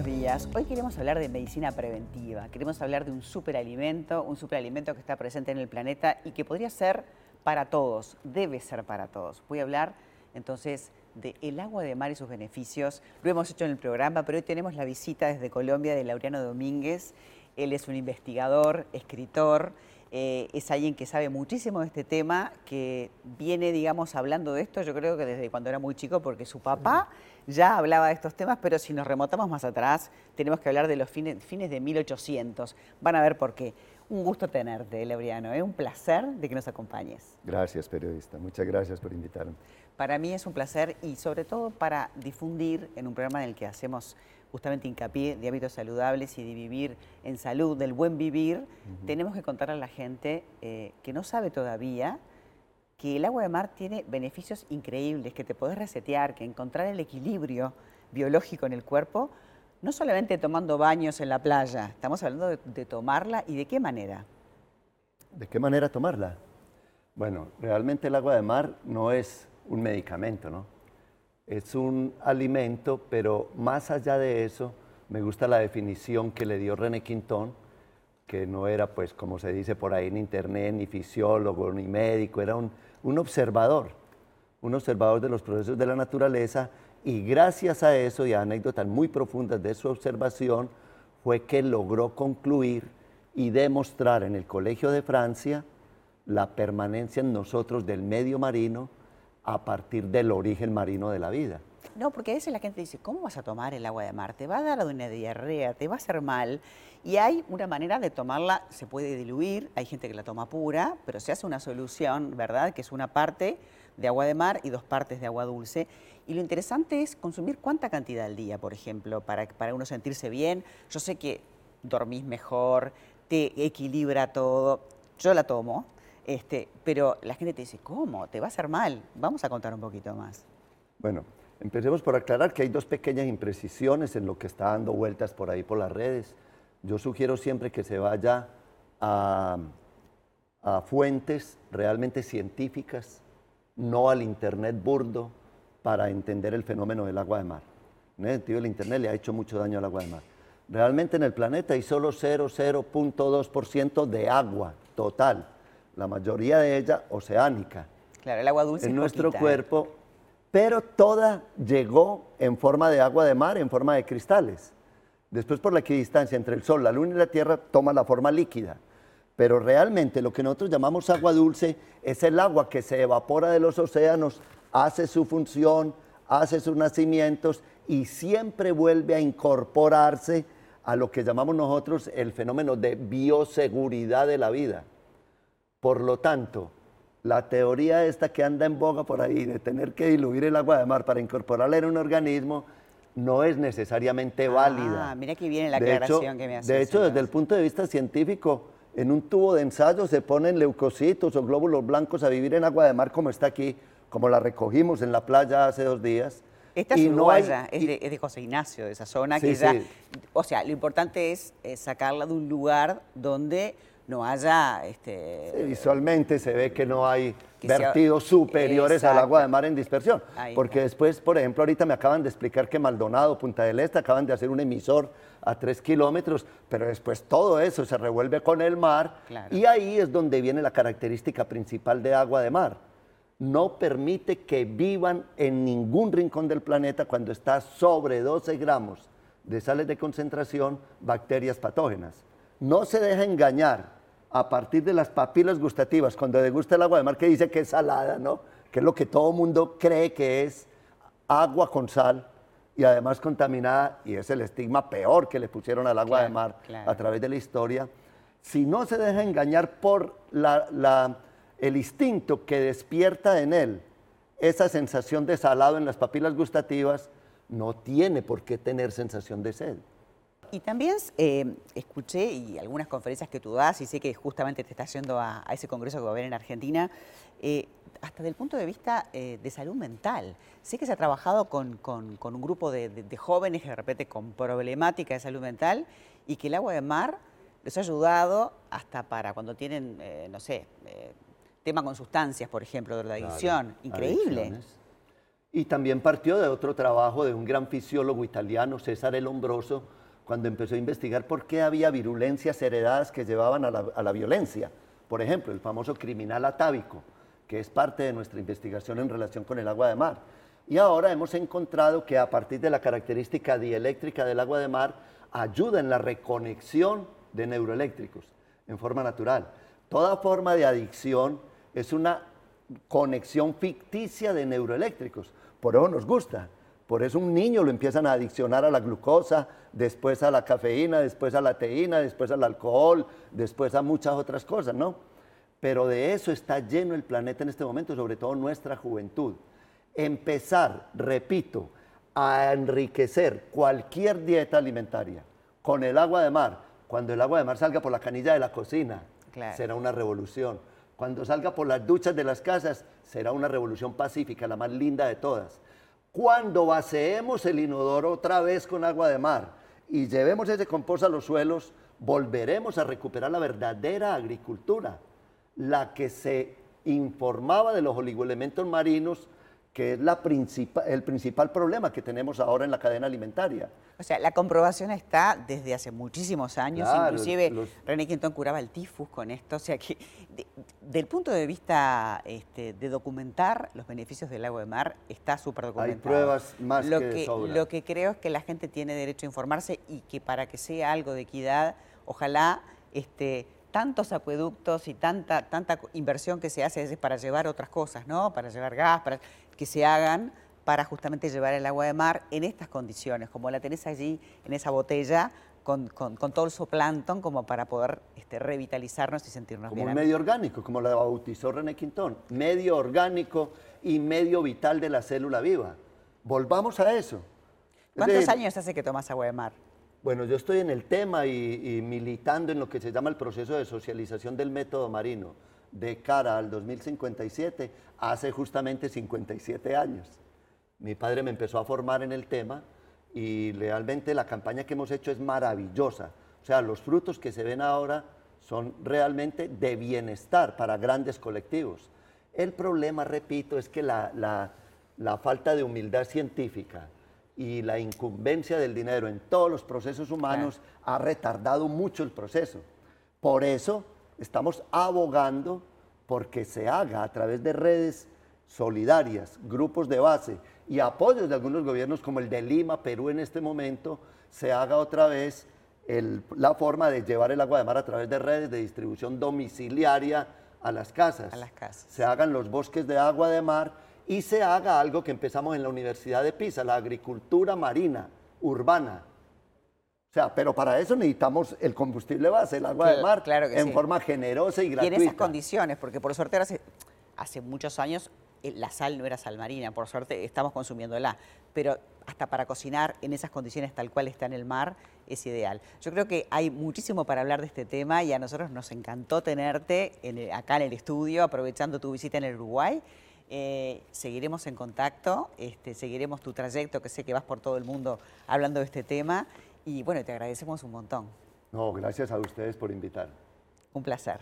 buenos días. Hoy queremos hablar de medicina preventiva. Queremos hablar de un superalimento, un superalimento que está presente en el planeta y que podría ser para todos, debe ser para todos. Voy a hablar entonces del el agua de mar y sus beneficios. Lo hemos hecho en el programa, pero hoy tenemos la visita desde Colombia de Laureano Domínguez. Él es un investigador, escritor, eh, es alguien que sabe muchísimo de este tema, que viene, digamos, hablando de esto, yo creo que desde cuando era muy chico, porque su papá ya hablaba de estos temas, pero si nos remotamos más atrás, tenemos que hablar de los fines, fines de 1800. Van a ver por qué. Un gusto tenerte, Laureano. Es ¿eh? un placer de que nos acompañes. Gracias, periodista. Muchas gracias por invitarme. Para mí es un placer y sobre todo para difundir en un programa en el que hacemos justamente hincapié de hábitos saludables y de vivir en salud, del buen vivir, tenemos que contarle a la gente eh, que no sabe todavía que el agua de mar tiene beneficios increíbles, que te podés resetear, que encontrar el equilibrio biológico en el cuerpo, no solamente tomando baños en la playa, estamos hablando de, de tomarla y de qué manera. ¿De qué manera tomarla? Bueno, realmente el agua de mar no es un medicamento, ¿no? Es un alimento, pero más allá de eso, me gusta la definición que le dio René Quintón, que no era, pues, como se dice por ahí en internet, ni fisiólogo, ni médico, era un, un observador, un observador de los procesos de la naturaleza, y gracias a eso y a anécdotas muy profundas de su observación, fue que logró concluir y demostrar en el Colegio de Francia la permanencia en nosotros del medio marino, a partir del origen marino de la vida. No, porque a veces la gente dice, ¿cómo vas a tomar el agua de mar? Te va a dar una diarrea, te va a hacer mal. Y hay una manera de tomarla, se puede diluir, hay gente que la toma pura, pero se hace una solución, ¿verdad? Que es una parte de agua de mar y dos partes de agua dulce. Y lo interesante es consumir cuánta cantidad al día, por ejemplo, para, para uno sentirse bien. Yo sé que dormís mejor, te equilibra todo. Yo la tomo, este, pero la gente te dice, ¿cómo? ¿Te va a hacer mal? Vamos a contar un poquito más. Bueno, empecemos por aclarar que hay dos pequeñas imprecisiones en lo que está dando vueltas por ahí por las redes. Yo sugiero siempre que se vaya a, fuentes realmente científicas, no al Internet burdo, para entender el fenómeno del agua de mar. En ese sentido, el Internet le ha hecho mucho daño al agua de mar. Realmente en el planeta hay solo 0,0.2% de agua total la mayoría de ella oceánica. Claro, el agua dulce. En nuestro ¿eh? cuerpo, pero toda llegó en forma de agua de mar, en forma de cristales. Después, por la equidistancia entre el Sol, la Luna y la Tierra, toma la forma líquida. Pero realmente lo que nosotros llamamos agua dulce es el agua que se evapora de los océanos, hace su función, hace sus nacimientos y siempre vuelve a incorporarse a lo que llamamos nosotros el fenómeno de bioseguridad de la vida. Por lo tanto, la teoría esta que anda en boga por ahí de tener que diluir el agua de mar para incorporarla en un organismo no es necesariamente ah, válida. Ah, mira que viene la aclaración que me hace. De hecho, desde el punto de vista científico, en un tubo de ensayo se ponen leucocitos o glóbulos blancos a vivir en agua de mar como está aquí, como la recogimos en la playa hace dos días. Esta es no es, de, José Ignacio, de esa zona, que ya, o sea, lo importante es sacarla de un lugar donde no haya... Este, visualmente se ve que no hay vertidos superiores al agua de mar en dispersión. porque después, por ejemplo, ahorita me acaban de explicar que Maldonado, Punta del Este, acaban de hacer un emisor a tres kilómetros, pero después todo eso se revuelve con el mar y ahí es donde viene la característica principal de agua de mar. No permite que vivan en ningún rincón del planeta cuando está sobre 12 gramos de sales de concentración bacterias patógenas. No se deja engañar a partir de las papilas gustativas, cuando degusta el agua de mar que dice que es salada, ¿no? Que es lo que todo mundo cree que es agua con sal y además contaminada, y es el estigma peor que le pusieron al agua de mar a través de la historia. Si no se deja engañar por el instinto que despierta en él esa sensación de salado en las papilas gustativas, no tiene por qué tener sensación de sed. Y también eh, escuché y algunas conferencias que tú das, y sé que justamente te estás yendo a, ese congreso que va a haber en Argentina, eh, hasta del punto de vista eh, de salud mental. Sé que se ha trabajado con, un grupo de, de, jóvenes de repente con problemática de salud mental y que el agua de mar les ha ayudado hasta para cuando tienen, no sé, tema con sustancias, por ejempro, de la adicción. Increíble. Y también partió de otro trabajo de un gran fisiólogo italiano, César El Hombroso, cuando empezó a investigar por qué había virulencias heredadas que llevaban a la, violencia. Por ejemplo, el famoso criminal atávico, que es parte de nuestra investigación en relación con el agua de mar. Y ahora hemos encontrado que a partir de la característica dieléctrica del agua de mar, ayuda en la reconexión de neuroeléctricos en forma natural. Toda forma de adicción es una conexión ficticia de neuroeléctricos. Por eso nos gusta. Por eso un niño lo empiezan a adiccionar a la glucosa, después a la cafeína, después a la teína, después al alcohol, después a muchas otras cosas, ¿no? Pero de eso está lleno el planeta en este momento, sobre todo nuestra juventud. Empezar, repito, a enriquecer cualquier dieta alimentaria con el agua de mar, cuando el agua de mar salga por la canilla de la cocina, será una revolución. Cuando salga por las duchas de las casas, será una revolución pacífica, la más linda de todas. Cuando vaceemos el inodoro otra vez con agua de mar y llevemos ese compost a los suelos, volveremos a recuperar la verdadera agricultura, la que se informaba de los oligoelementos marinos que es la el principal problema que tenemos ahora en la cadena alimentaria. O sea, la comprobación está desde hace muchísimos años, inclusive René Quintón curaba el tifus con esto, o sea que del punto de vista este, de documentar los beneficios del agua de mar está súper documentado. Hay pruebas más lo que, Lo que creo es que la gente tiene derecho a informarse y que para que sea algo de equidad, ojalá este, tantos acueductos y tanta, tanta inversión que se hace es para llevar otras cosas, ¿no? Para llevar gas, para que se hagan para justamente llevar el agua de mar en estas condiciones, como la tenés allí en esa botella, con, todo el zooplancton como para poder este, revitalizarnos y sentirnos bien. Como medio orgánico, como la bautizó René Quintón, medio orgánico y medio vital de la célula viva. Volvamos a eso. ¿Cuántos años hace que tomas agua de mar? Bueno, yo estoy en el tema y militando en lo que se llama el proceso de socialización del método marino de cara al 2057 hace justamente 57 años. Mi padre me empezó a formar en el tema y realmente la campaña que hemos hecho es maravillosa. O sea, los frutos que se ven ahora son realmente de bienestar para grandes colectivos. El problema, repito, es que la, falta de humildad científica y la incumbencia del dinero en todos los procesos humanos ha retardado mucho el proceso. Por eso estamos abogando porque se haga a través de redes solidarias, grupos de base y apoyos de algunos gobiernos como el de Lima, Perú en este momento, se haga otra vez la forma de llevar el agua de mar a través de redes de distribución domiciliaria a las casas. A las casas. Se hagan los bosques de agua de mar y se haga algo que empezamos en la Universidad de Pisa, la agricultura marina, urbana, o sea, pero para eso necesitamos el combustible base, el agua de mar, en forma generosa y gratuita. Y en esas condiciones, porque por suerte hace, hace muchos años eh, la sal no era sal marina, por suerte estamos consumiéndola, pero hasta para cocinar en esas condiciones tal cual está en el mar es ideal. Yo creo que hay muchísimo para hablar de este tema y a nosotros nos encantó tenerte acá en el estudio, aprovechando tu visita en el Uruguay. Eh, seguiremos en contacto, este, seguiremos tu trayecto, que sé que vas por todo el mundo hablando de este tema y bueno, te agradecemos un montón. No, gracias a ustedes por invitar. Un placer.